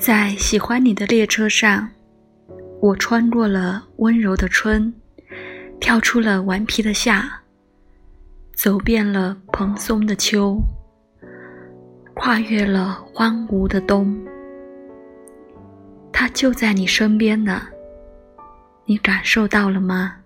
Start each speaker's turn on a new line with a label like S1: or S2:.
S1: 在喜欢你的列车上我穿过了温柔的春跳出了顽皮的夏走遍了蓬松的秋跨越了荒芜的冬。他就在你身边呢你感受到了吗？